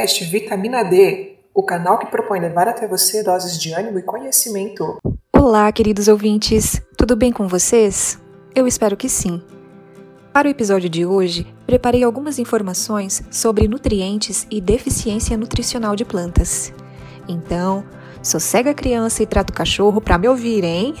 Podcast Vitamina D, o canal que propõe levar até você doses de ânimo e conhecimento. Olá, queridos ouvintes, tudo bem com vocês? Eu espero que sim. Para o episódio de hoje, preparei algumas informações sobre nutrientes e deficiência nutricional de plantas. Então, sossega a criança e trata o cachorro para me ouvir, hein?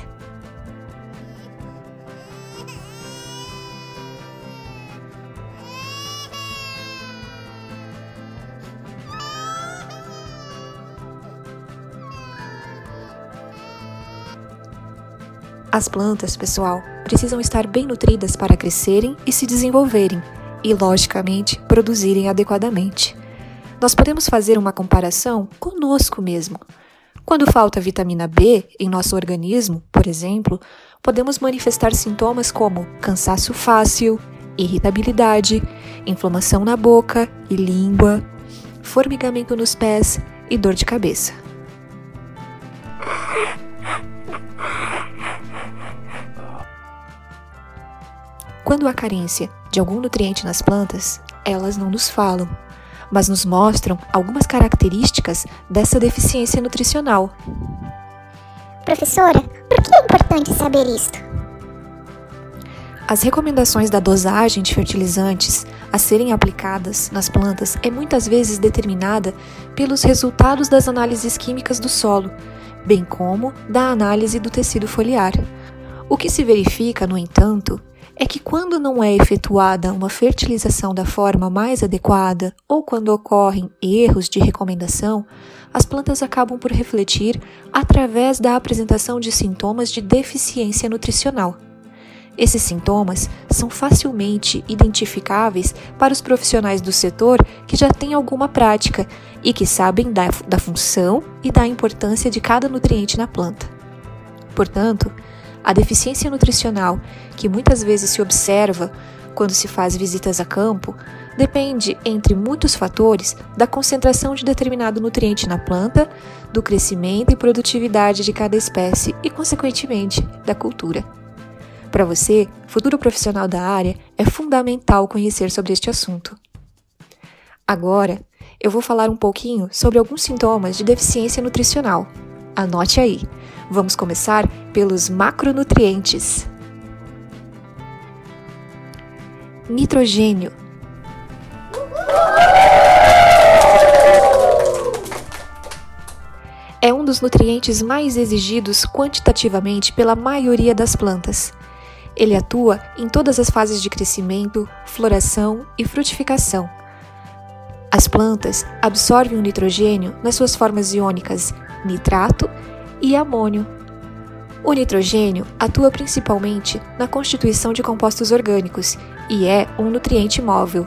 As plantas, pessoal, precisam estar bem nutridas para crescerem e se desenvolverem, e, logicamente, produzirem adequadamente. Nós podemos fazer uma comparação conosco mesmo. Quando falta vitamina B em nosso organismo, por exemplo, podemos manifestar sintomas como cansaço fácil, irritabilidade, inflamação na boca e língua, formigamento nos pés e dor de cabeça. Quando há carência de algum nutriente nas plantas, elas não nos falam, mas nos mostram algumas características dessa deficiência nutricional. Professora, por que é importante saber isto? As recomendações da dosagem de fertilizantes a serem aplicadas nas plantas é muitas vezes determinada pelos resultados das análises químicas do solo, bem como da análise do tecido foliar. O que se verifica, no entanto, é que quando não é efetuada uma fertilização da forma mais adequada ou quando ocorrem erros de recomendação, as plantas acabam por refletir através da apresentação de sintomas de deficiência nutricional. Esses sintomas são facilmente identificáveis para os profissionais do setor que já têm alguma prática e que sabem da, da função e da importância de cada nutriente na planta. Portanto, a deficiência nutricional, que muitas vezes se observa quando se faz visitas a campo, depende, entre muitos fatores, da concentração de determinado nutriente na planta, do crescimento e produtividade de cada espécie e, consequentemente, da cultura. Para você, futuro profissional da área, é fundamental conhecer sobre este assunto. Agora, eu vou falar um pouquinho sobre alguns sintomas de deficiência nutricional. Anote aí. Vamos começar pelos macronutrientes. Nitrogênio. É um dos nutrientes mais exigidos quantitativamente pela maioria das plantas. Ele atua em todas as fases de crescimento, floração e frutificação. As plantas absorvem o nitrogênio nas suas formas iônicas nitrato e amônio. O nitrogênio atua principalmente na constituição de compostos orgânicos e é um nutriente móvel.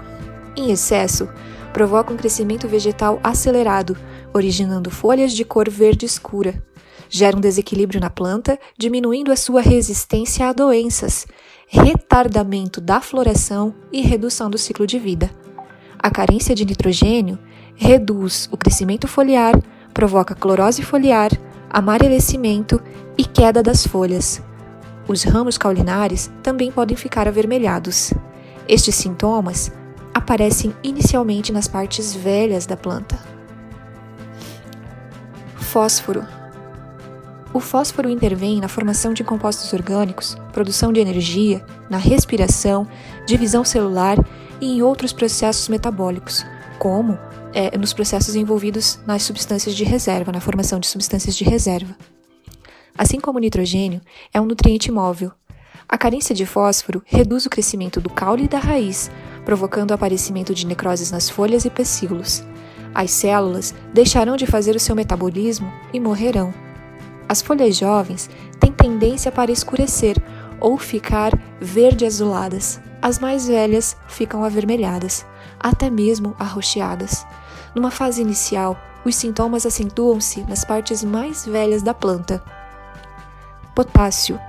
Em excesso, provoca um crescimento vegetal acelerado, originando folhas de cor verde escura. Gera um desequilíbrio na planta, diminuindo a sua resistência a doenças, retardamento da floração e redução do ciclo de vida. A carência de nitrogênio reduz o crescimento foliar, provoca clorose foliar, amarelecimento e queda das folhas. Os ramos caulinares também podem ficar avermelhados. Estes sintomas aparecem inicialmente nas partes velhas da planta. Fósforo. O fósforo intervém na formação de compostos orgânicos, produção de energia, na respiração, divisão celular e em outros processos metabólicos, como é, nos processos envolvidos nas substâncias de reserva, na formação de substâncias de reserva. Assim como o nitrogênio, é um nutriente móvel. A carência de fósforo reduz o crescimento do caule e da raiz, provocando o aparecimento de necroses nas folhas e pecíolos. As células deixarão de fazer o seu metabolismo e morrerão. As folhas jovens têm tendência para escurecer ou ficar verde-azuladas. As mais velhas ficam avermelhadas, até mesmo arroxeadas. Numa fase inicial, os sintomas acentuam-se nas partes mais velhas da planta. Potássio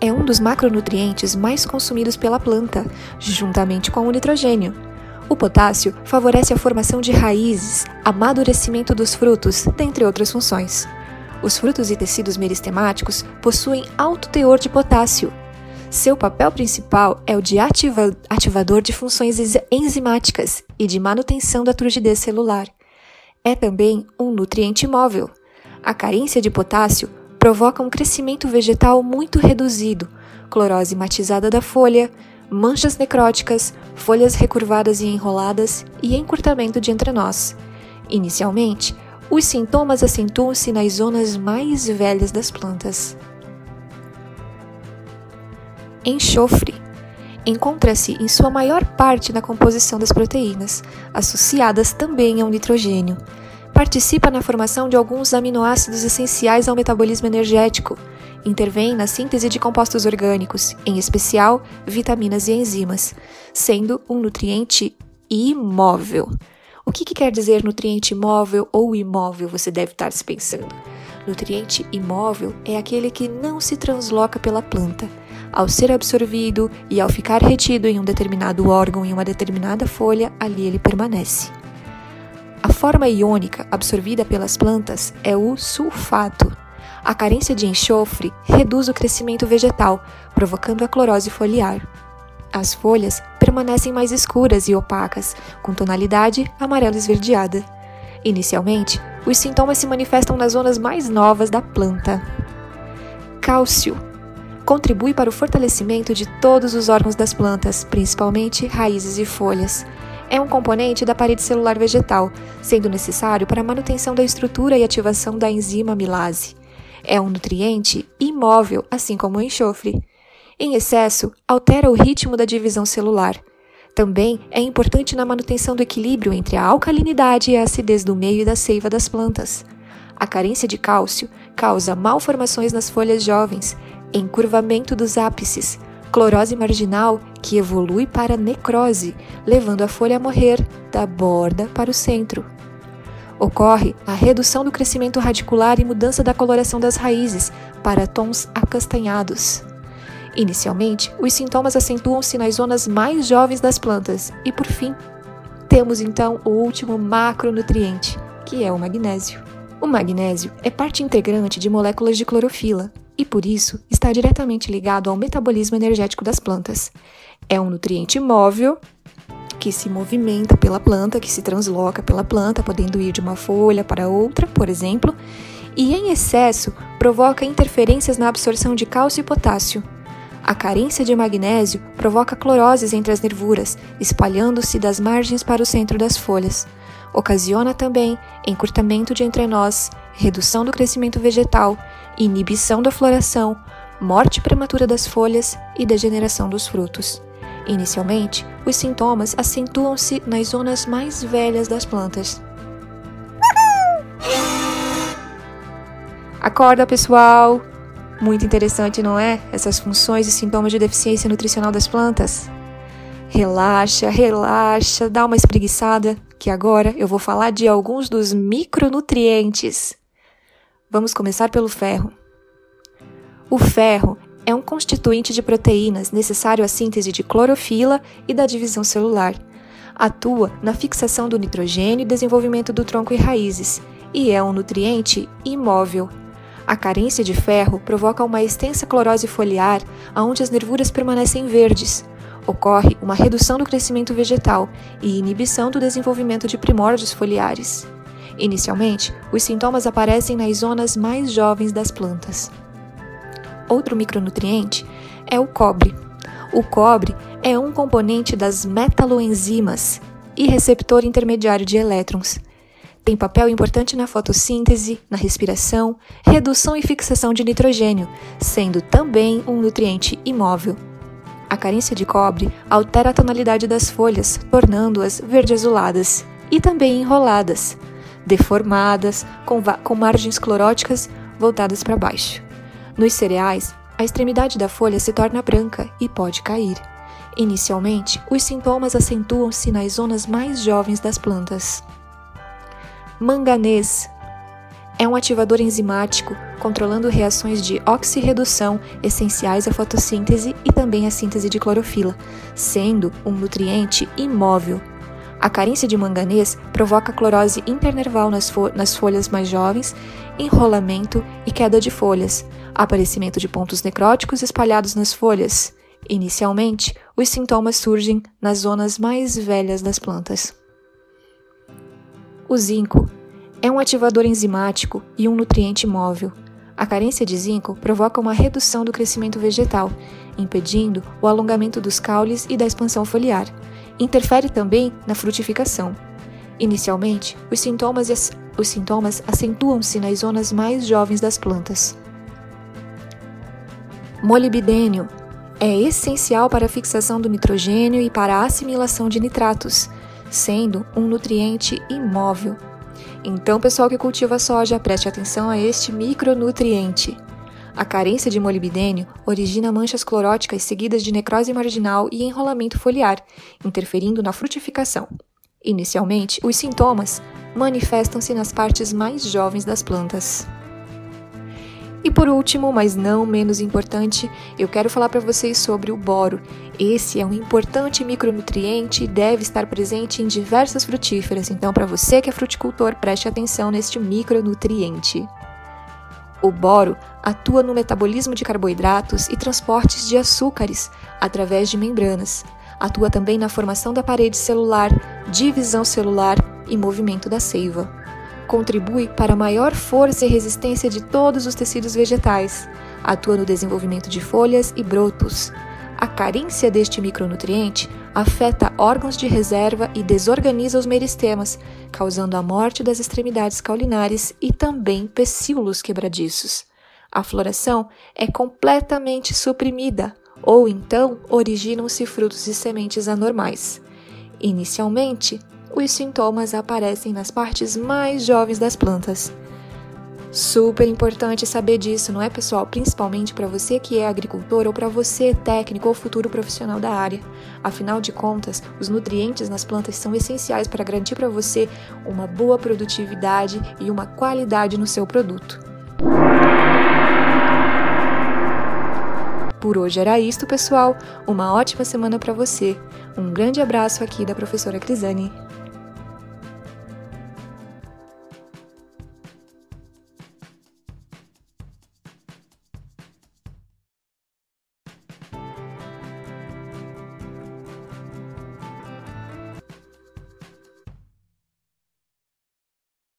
é um dos macronutrientes mais consumidos pela planta, juntamente com o nitrogênio. O potássio favorece a formação de raízes, amadurecimento dos frutos, dentre outras funções. Os frutos e tecidos meristemáticos possuem alto teor de potássio. Seu papel principal é o de ativa ativador de funções enzimáticas e de manutenção da turgidez celular. É também um nutriente móvel. A carência de potássio provoca um crescimento vegetal muito reduzido, clorose matizada da folha, manchas necróticas, folhas recurvadas e enroladas e encurtamento de entrenós. Inicialmente, os sintomas acentuam-se nas zonas mais velhas das plantas. Enxofre encontra-se em sua maior parte na composição das proteínas, associadas também ao nitrogênio. Participa na formação de alguns aminoácidos essenciais ao metabolismo energético. Intervém na síntese de compostos orgânicos, em especial vitaminas e enzimas, sendo um nutriente imóvel. O que, que quer dizer nutriente móvel ou imóvel? Você deve estar se pensando. Nutriente imóvel é aquele que não se transloca pela planta. Ao ser absorvido e ao ficar retido em um determinado órgão em uma determinada folha, ali ele permanece. A forma iônica absorvida pelas plantas é o sulfato. A carência de enxofre reduz o crescimento vegetal, provocando a clorose foliar. As folhas permanecem mais escuras e opacas, com tonalidade amarelo esverdeada. Inicialmente, os sintomas se manifestam nas zonas mais novas da planta. Cálcio contribui para o fortalecimento de todos os órgãos das plantas, principalmente raízes e folhas. É um componente da parede celular vegetal, sendo necessário para a manutenção da estrutura e ativação da enzima amilase. É um nutriente imóvel, assim como o enxofre. Em excesso, altera o ritmo da divisão celular. Também é importante na manutenção do equilíbrio entre a alcalinidade e a acidez do meio e da seiva das plantas. A carência de cálcio causa malformações nas folhas jovens, encurvamento dos ápices, clorose marginal que evolui para necrose, levando a folha a morrer da borda para o centro. Ocorre a redução do crescimento radicular e mudança da coloração das raízes para tons acastanhados. Inicialmente, os sintomas acentuam-se nas zonas mais jovens das plantas e, por fim, temos então o último macronutriente, que é o magnésio. O magnésio é parte integrante de moléculas de clorofila e, por isso, está diretamente ligado ao metabolismo energético das plantas. É um nutriente móvel que se movimenta pela planta, que se transloca pela planta, podendo ir de uma folha para outra, por exemplo, e em excesso provoca interferências na absorção de cálcio e potássio, a carência de magnésio provoca cloroses entre as nervuras, espalhando-se das margens para o centro das folhas. Ocasiona também encurtamento de entrenós, redução do crescimento vegetal, inibição da floração, morte prematura das folhas e degeneração dos frutos. Inicialmente, os sintomas acentuam-se nas zonas mais velhas das plantas. Acorda, pessoal! Muito interessante, não é? Essas funções e sintomas de deficiência nutricional das plantas. Relaxa, relaxa, dá uma espreguiçada, que agora eu vou falar de alguns dos micronutrientes. Vamos começar pelo ferro. O ferro é um constituinte de proteínas necessário à síntese de clorofila e da divisão celular. Atua na fixação do nitrogênio e desenvolvimento do tronco e raízes, e é um nutriente imóvel a carência de ferro provoca uma extensa clorose foliar, onde as nervuras permanecem verdes. Ocorre uma redução do crescimento vegetal e inibição do desenvolvimento de primórdios foliares. Inicialmente, os sintomas aparecem nas zonas mais jovens das plantas. Outro micronutriente é o cobre. O cobre é um componente das metaloenzimas e receptor intermediário de elétrons. Tem papel importante na fotossíntese, na respiração, redução e fixação de nitrogênio, sendo também um nutriente imóvel. A carência de cobre altera a tonalidade das folhas, tornando-as verde-azuladas e também enroladas, deformadas, com, com margens cloróticas voltadas para baixo. Nos cereais, a extremidade da folha se torna branca e pode cair. Inicialmente, os sintomas acentuam-se nas zonas mais jovens das plantas. Manganês é um ativador enzimático, controlando reações de oxirredução essenciais à fotossíntese e também à síntese de clorofila, sendo um nutriente imóvel. A carência de manganês provoca clorose internerval nas, fo nas folhas mais jovens, enrolamento e queda de folhas, aparecimento de pontos necróticos espalhados nas folhas Inicialmente, os sintomas surgem nas zonas mais velhas das plantas. O zinco é um ativador enzimático e um nutriente móvel. A carência de zinco provoca uma redução do crescimento vegetal, impedindo o alongamento dos caules e da expansão foliar. Interfere também na frutificação. Inicialmente, os sintomas, os sintomas acentuam-se nas zonas mais jovens das plantas. Molibdênio é essencial para a fixação do nitrogênio e para a assimilação de nitratos, sendo um nutriente imóvel. Então, pessoal que cultiva soja, preste atenção a este micronutriente. A carência de molibdênio origina manchas cloróticas seguidas de necrose marginal e enrolamento foliar, interferindo na frutificação. Inicialmente, os sintomas manifestam-se nas partes mais jovens das plantas. E por último, mas não menos importante, eu quero falar para vocês sobre o boro. Esse é um importante micronutriente e deve estar presente em diversas frutíferas, então para você que é fruticultor, preste atenção neste micronutriente. O boro atua no metabolismo de carboidratos e transportes de açúcares através de membranas. Atua também na formação da parede celular, divisão celular e movimento da seiva contribui para a maior força e resistência de todos os tecidos vegetais, atua no desenvolvimento de folhas e brotos. A carência deste micronutriente afeta órgãos de reserva e desorganiza os meristemas, causando a morte das extremidades caulinares e também pecíolos quebradiços. A floração é completamente suprimida, ou então originam-se frutos e sementes anormais. Inicialmente, os sintomas aparecem nas partes mais jovens das plantas. Super importante saber disso, não é, pessoal? Principalmente para você que é agricultor ou para você técnico ou futuro profissional da área. Afinal de contas, os nutrientes nas plantas são essenciais para garantir para você uma boa produtividade e uma qualidade no seu produto. Por hoje era isto, pessoal. Uma ótima semana para você. Um grande abraço aqui da professora Crisane.